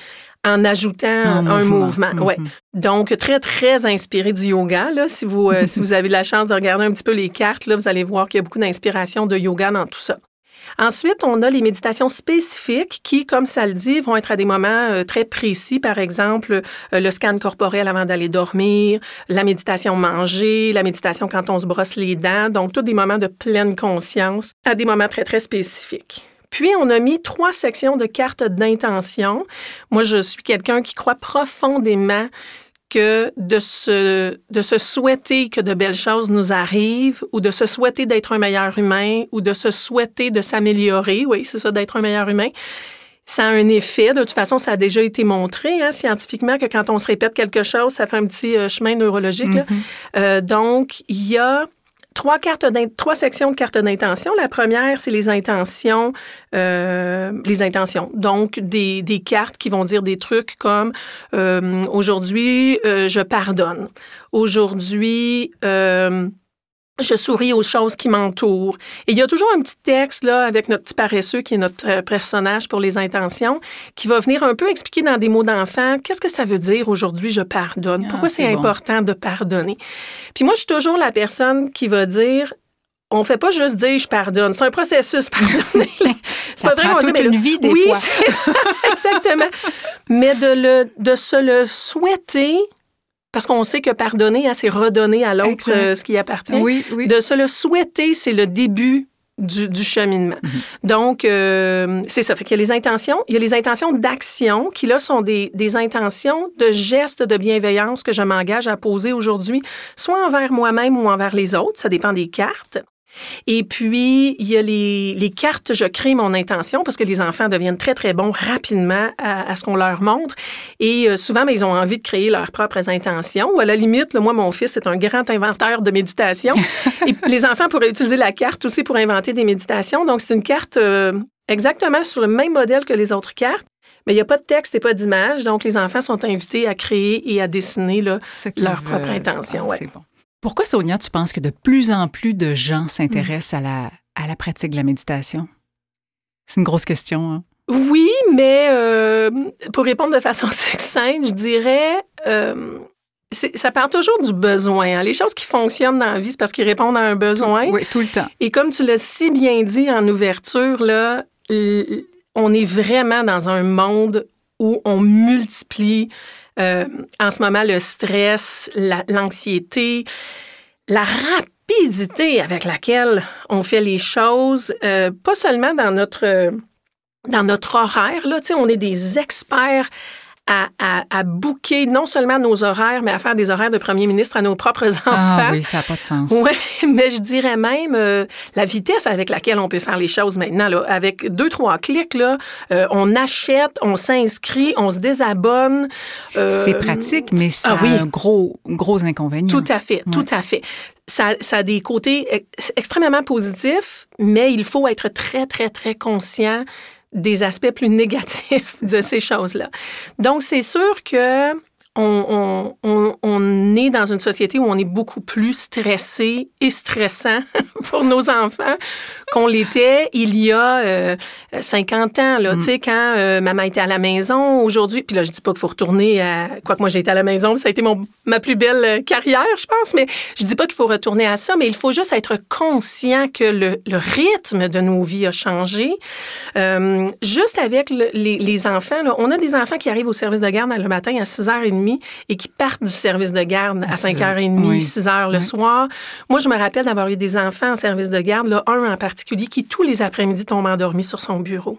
en ajoutant un mouvement. Mm-hmm. ouais. Donc, très, très inspiré du yoga. Là. Si, vous, euh, si vous avez la chance de regarder un petit peu les cartes, là, vous allez voir qu'il y a beaucoup d'inspiration de yoga dans tout ça. Ensuite, on a les méditations spécifiques qui, comme ça le dit, vont être à des moments euh, très précis. Par exemple, euh, le scan corporel avant d'aller dormir, la méditation manger, la méditation quand on se brosse les dents. Donc, tous des moments de pleine conscience à des moments très, très spécifiques. Puis, on a mis trois sections de cartes d'intention. Moi, je suis quelqu'un qui croit profondément que de se, de se souhaiter que de belles choses nous arrivent ou de se souhaiter d'être un meilleur humain ou de se souhaiter de s'améliorer, oui, c'est ça, d'être un meilleur humain, ça a un effet. De toute façon, ça a déjà été montré hein, scientifiquement que quand on se répète quelque chose, ça fait un petit euh, chemin neurologique. Mm-hmm. Euh, donc, il y a trois, cartes trois sections de cartes d'intention. La première, c'est les intentions, euh, les intentions. Donc, des, des, cartes qui vont dire des trucs comme euh, aujourd'hui, euh, je pardonne. Aujourd'hui, je souris aux choses qui m'entourent. Et il y a toujours un petit texte là avec notre petit paresseux qui est notre euh, personnage pour les intentions qui va venir un peu expliquer dans des mots d'enfant qu'est-ce que ça veut dire aujourd'hui je pardonne? Ah, Pourquoi c'est important de pardonner? Puis moi je suis toujours la personne qui va dire on fait pas juste dire je pardonne, c'est un processus pardonner. c'est pas vrai qu'on dit mais une vie des oui, exactement. mais de le de se le souhaiter parce qu'on sait que pardonner, hein, c'est redonner à l'autre euh, ce qui appartient. Oui, oui. De se le souhaiter, c'est le début du, cheminement. Mhm. Donc, euh, c'est ça. Fait qu'il y a les intentions. Il y a les intentions d'action qui, là, sont des, des intentions de gestes de bienveillance que je m'engage à poser aujourd'hui, soit envers moi-même ou envers les autres. Ça dépend des cartes. Et puis, il y a les, cartes Je crée mon intention parce que les enfants deviennent très, très bons rapidement à, ce qu'on leur montre. Et euh, souvent, mais ben, ils ont envie de créer leurs propres intentions. Ou à la limite, moi, mon fils est un grand inventeur de méditation. et les enfants pourraient utiliser la carte aussi pour inventer des méditations. Donc, c'est une carte euh, exactement sur le même modèle que les autres cartes. Mais il n'y a pas de texte et pas d'image, donc les enfants sont invités à créer et à dessiner là, leur propre intention. Ah, c'est bon. Pourquoi, Sonia, tu penses que de plus en plus de gens s'intéressent à, la, à la pratique de la méditation? C'est une grosse question. Hein? Oui, mais euh, pour répondre de façon succincte, je dirais, euh, ça part toujours du besoin. Hein. Les choses qui fonctionnent dans la vie, c'est parce qu'ils répondent à un besoin. Oui, tout le temps. Et comme tu l'as si bien dit en ouverture, là, on est vraiment dans un monde où on multiplie euh, en ce moment le stress, l'anxiété, la, rapidité avec laquelle on fait les choses, euh, pas seulement dans notre dans notre horaire. Là, on est des experts à, à, à booker non seulement nos horaires, mais à faire des horaires de premier ministre à nos propres enfants. Ah oui, ça n'a pas de sens. Oui, mais je dirais même euh, la vitesse avec laquelle on peut faire les choses maintenant. Là, avec deux, trois clics, là, euh, on achète, on s'inscrit, on se désabonne. Euh, c'est pratique, mais ça ah a un gros, gros inconvénient. Tout à fait, tout à fait. Ça, ça, a des côtés extrêmement positifs, mais il faut être très, très, très conscient des aspects plus négatifs de ces choses-là. Donc, c'est sûr que on, on, est dans une société où on est beaucoup plus stressé et stressant pour nos enfants qu'on l'était il y a 50 euh, ans. Là, mm. Tu sais, quand euh, maman était à la maison, aujourd'hui, puis là, je dis pas qu'il faut retourner à... Quoique moi, j'ai été à la maison, ça a été mon, ma plus belle euh, carrière, je pense, mais je dis pas qu'il faut retourner à ça, mais il faut juste être conscient que le, le rythme de nos vies a changé. juste avec les, les, enfants, là, on a des enfants qui arrivent au service de garde le matin à 6h30 et qui partent du service de garde à 5h30, 6h le soir. Moi, je me rappelle d'avoir eu des enfants en service de garde, là, un en particulier, qui tous les après-midi tombe endormi sur son bureau.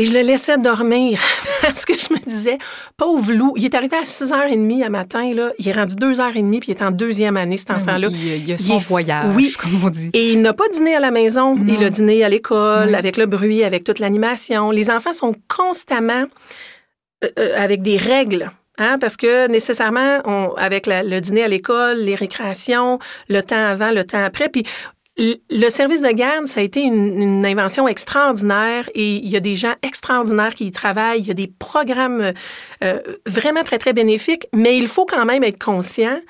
Et je le laissais dormir parce que je me disais, pauvre loup, il est arrivé à 6h30 à matin, là, il est rendu 2h30 puis il est en deuxième année, cet enfant-là. Il, a son voyage, oui. comme on dit. Et il n'a pas dîné à la maison, il a dîné à l'école, avec le bruit, avec toute l'animation. Les enfants sont constamment euh, euh, avec des règles Hein, parce que nécessairement, on, avec le dîner à l'école, les récréations, le temps avant, le temps après, puis le service de garde, ça a été une, invention extraordinaire et il y a des gens extraordinaires qui y travaillent. Il y a des programmes euh, vraiment très, très bénéfiques, mais il faut quand même être conscient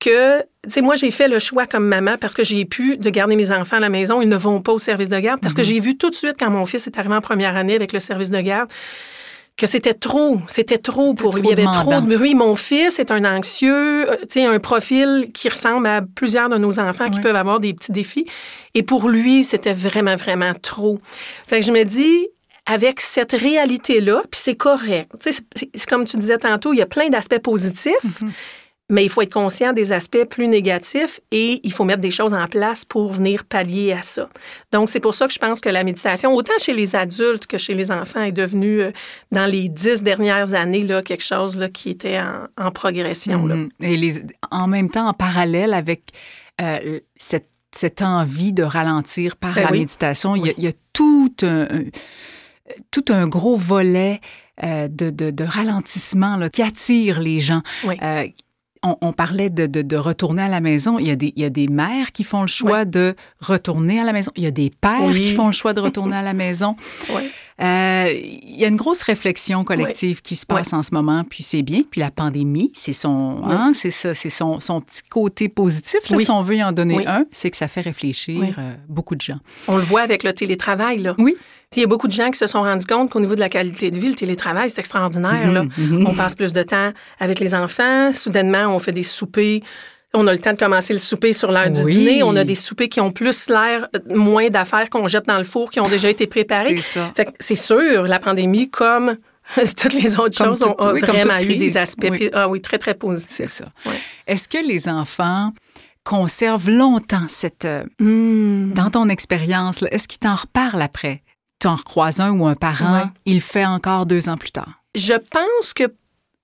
que, tu sais, moi, j'ai fait le choix comme maman parce que j'ai pu de garder mes enfants à la maison. Ils ne vont pas au service de garde parce que mm-hmm. j'ai vu tout de suite quand mon fils est arrivé en première année avec le service de garde que c'était trop, c'était trop pour lui. Il y avait trop de bruit. Mon fils est un anxieux, euh, tu sais, un profil qui ressemble à plusieurs de nos enfants qui peuvent avoir des petits défis. Et pour lui, c'était vraiment, vraiment trop. Fait que je me dis, avec cette réalité-là, puis c'est correct. Tu sais, c'est comme tu disais tantôt, il y a plein d'aspects positifs. Mm-hmm. Mais il faut être conscient des aspects plus négatifs et il faut mettre des choses en place pour venir pallier à ça. Donc, c'est pour ça que je pense que la méditation, autant chez les adultes que chez les enfants, est devenue, euh, dans les dix dernières années, là, quelque chose là, qui était en, progression. Mm-hmm. Et les, en même temps, en parallèle avec euh, cette, cette, envie de ralentir par ben la méditation, il, y a, tout un, tout un gros volet euh, de, de, de, ralentissement là, qui attire les gens. Oui on, parlait de, retourner à la maison. Il y, a des, il y a des mères qui font le choix de retourner à la maison. Il y a des pères qui font le choix de retourner à la maison. Euh, il y a une grosse réflexion collective qui se passe en ce moment, puis c'est bien. Puis la pandémie, c'est son, hein, c'est ça, c'est son, son, petit côté positif, si on veut y en donner un, c'est que ça fait réfléchir euh, beaucoup de gens. On le voit avec le télétravail, là. Oui. Il y a beaucoup de gens qui se sont rendus compte qu'au niveau de la qualité de vie, le télétravail, c'est extraordinaire. là. Mhm, mhm. On passe plus de temps avec les enfants. Soudainement, on fait des soupers. On a le temps de commencer le souper sur l'heure du dîner. On a des soupers qui ont plus l'air, euh, moins d'affaires qu'on jette dans le four, qui ont déjà été préparés. C'est ça. c'est sûr, la pandémie, comme toutes les autres choses, ont vraiment eu des aspects Ah, oui, très, très positifs. C'est ça. Est-ce que les enfants conservent longtemps cette... Euh, hmm. Dans ton expérience, est-ce qu'ils t'en reparlent après? tu en recroises un ou un parent, il fait encore deux ans plus tard? Je pense que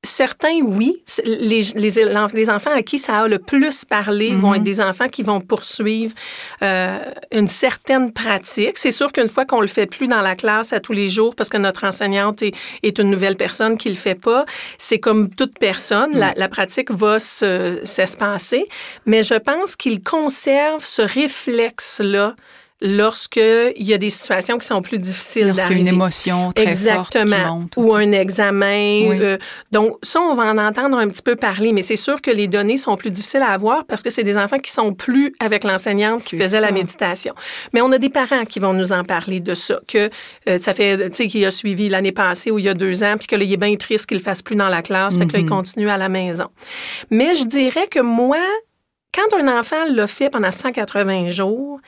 Certains, oui. Les, les, les, enfants à qui ça a le plus parlé vont mhm. être des enfants qui vont poursuivre euh, une certaine pratique. C'est sûr qu'une fois qu'on le fait plus dans la classe à tous les jours, parce que notre enseignante est, est une nouvelle personne qui le fait pas, c'est comme toute personne, la, la, pratique va s'espacer. Mais je pense qu'il conserve ce réflexe-là lorsqu'il y a des situations qui sont plus difficiles a une émotion très Exactement. forte qui monte. Ou un examen. Oui. euh, donc, ça, on va en entendre un petit peu parler, mais c'est sûr que les données sont plus difficiles à avoir parce que c'est des enfants qui sont plus avec l'enseignante qui faisait ça. la méditation. Mais on a des parents qui vont nous en parler de ça, que euh, ça fait, tu sais, qu'il a suivi l'année passée ou il y a deux ans, puis que là, il est bien triste qu'il le fasse plus dans la classe, fait que là, il Mhm. continue à la maison. Mais je dirais que moi, quand un enfant l'a fait pendant 180 jours,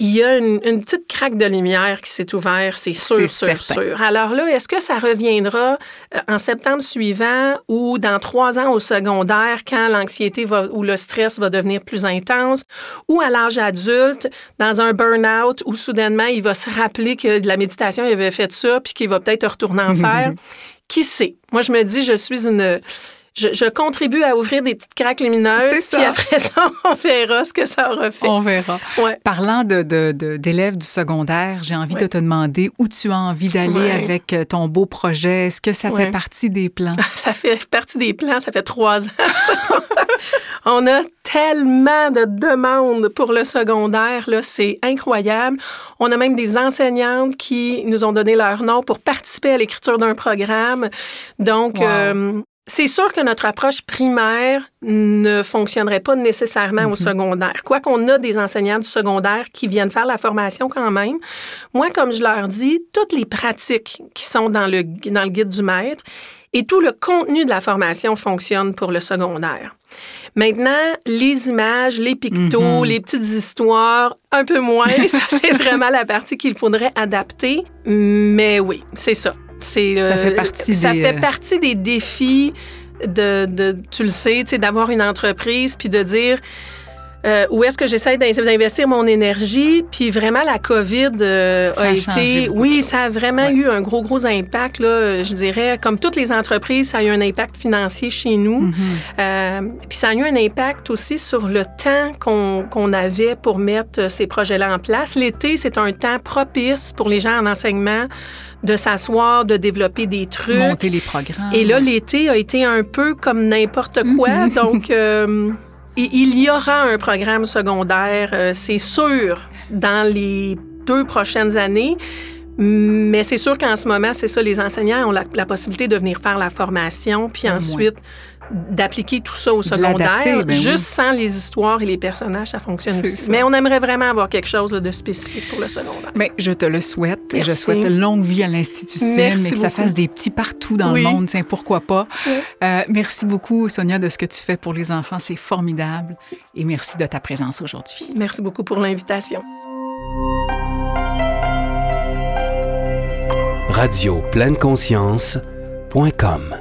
il y a une, une petite craque de lumière qui s'est ouverte, c'est sûr, sûr, sûr. Alors là, est-ce que ça reviendra euh, en septembre suivant ou dans trois ans au secondaire quand l'anxiété va ou le stress va devenir plus intense ou à l'âge adulte dans un burn-out où soudainement il va se rappeler que de la méditation, il avait fait ça puis qu'il va peut-être retourner en faire? Qui sait? Moi, je me dis, je suis une... Je, je contribue à ouvrir des petites craques lumineuses, C'est ça. puis après ça, on verra ce que ça aura fait. On verra. Ouais. Parlant de, de- de- d'élèves du secondaire, j'ai envie Ouais. de te demander où tu as envie d'aller Ouais. avec euh, ton beau projet. Est-ce que ça fait partie des plans? Ça fait partie des plans, ça fait trois ans. On a tellement de demandes pour le secondaire, là, c'est incroyable. On a même des enseignantes qui nous ont donné leur nom pour participer à l'écriture d'un programme. Donc, Wow. euh, c'est sûr que notre approche primaire ne fonctionnerait pas nécessairement au secondaire. Quoi qu'on a des enseignants du secondaire qui viennent faire la formation quand même. Moi, comme je leur dis, toutes les pratiques qui sont dans le, dans le guide du maître et tout le contenu de la formation fonctionne pour le secondaire. Maintenant, les images, les pictos, Mhm. les petites histoires, un peu moins. ça, c'est vraiment la partie qu'il faudrait adapter. Mais oui, c'est ça. C'est, Ça euh, fait partie ça des, fait euh, partie des défis de, de- tu le sais, tu sais, d'avoir une entreprise puis de dire euh, où est-ce que j'essaie d'in- d'investir mon énergie? Puis vraiment, la COVID euh, a, été, oui, ça a vraiment Ouais. eu un gros, gros impact. Là, je dirais, comme toutes les entreprises, ça a eu un impact financier chez nous. Mhm. Euh, puis ça a eu un impact aussi sur le temps qu'on qu'on avait pour mettre euh, ces projets-là en place. L'été, c'est un temps propice pour les gens en enseignement de s'asseoir, de développer des trucs. Monter les programmes. Et là, l'été a été un peu comme n'importe quoi. Mhm. Donc, il y aura un programme secondaire, euh, c'est sûr, dans les deux prochaines années. Mais c'est sûr qu'en ce moment, c'est ça, les enseignants ont la, la possibilité de venir faire la formation, puis Au moins. D'appliquer tout ça au secondaire. ben oui. Juste sans les histoires et les personnages, ça fonctionne aussi. ça. Mais on aimerait vraiment avoir quelque chose là, de spécifique pour le secondaire. Mais je te le souhaite et je Merci. souhaite longue vie à l'Institut Sim Merci et que ça beaucoup. fasse des petits partout dans Oui. le monde. Tiens, pourquoi pas? Oui. Euh, merci beaucoup, Sonia, de ce que tu fais pour les enfants. C'est formidable. Et merci de ta présence aujourd'hui. Merci beaucoup pour l'invitation. Radio pleine conscience.com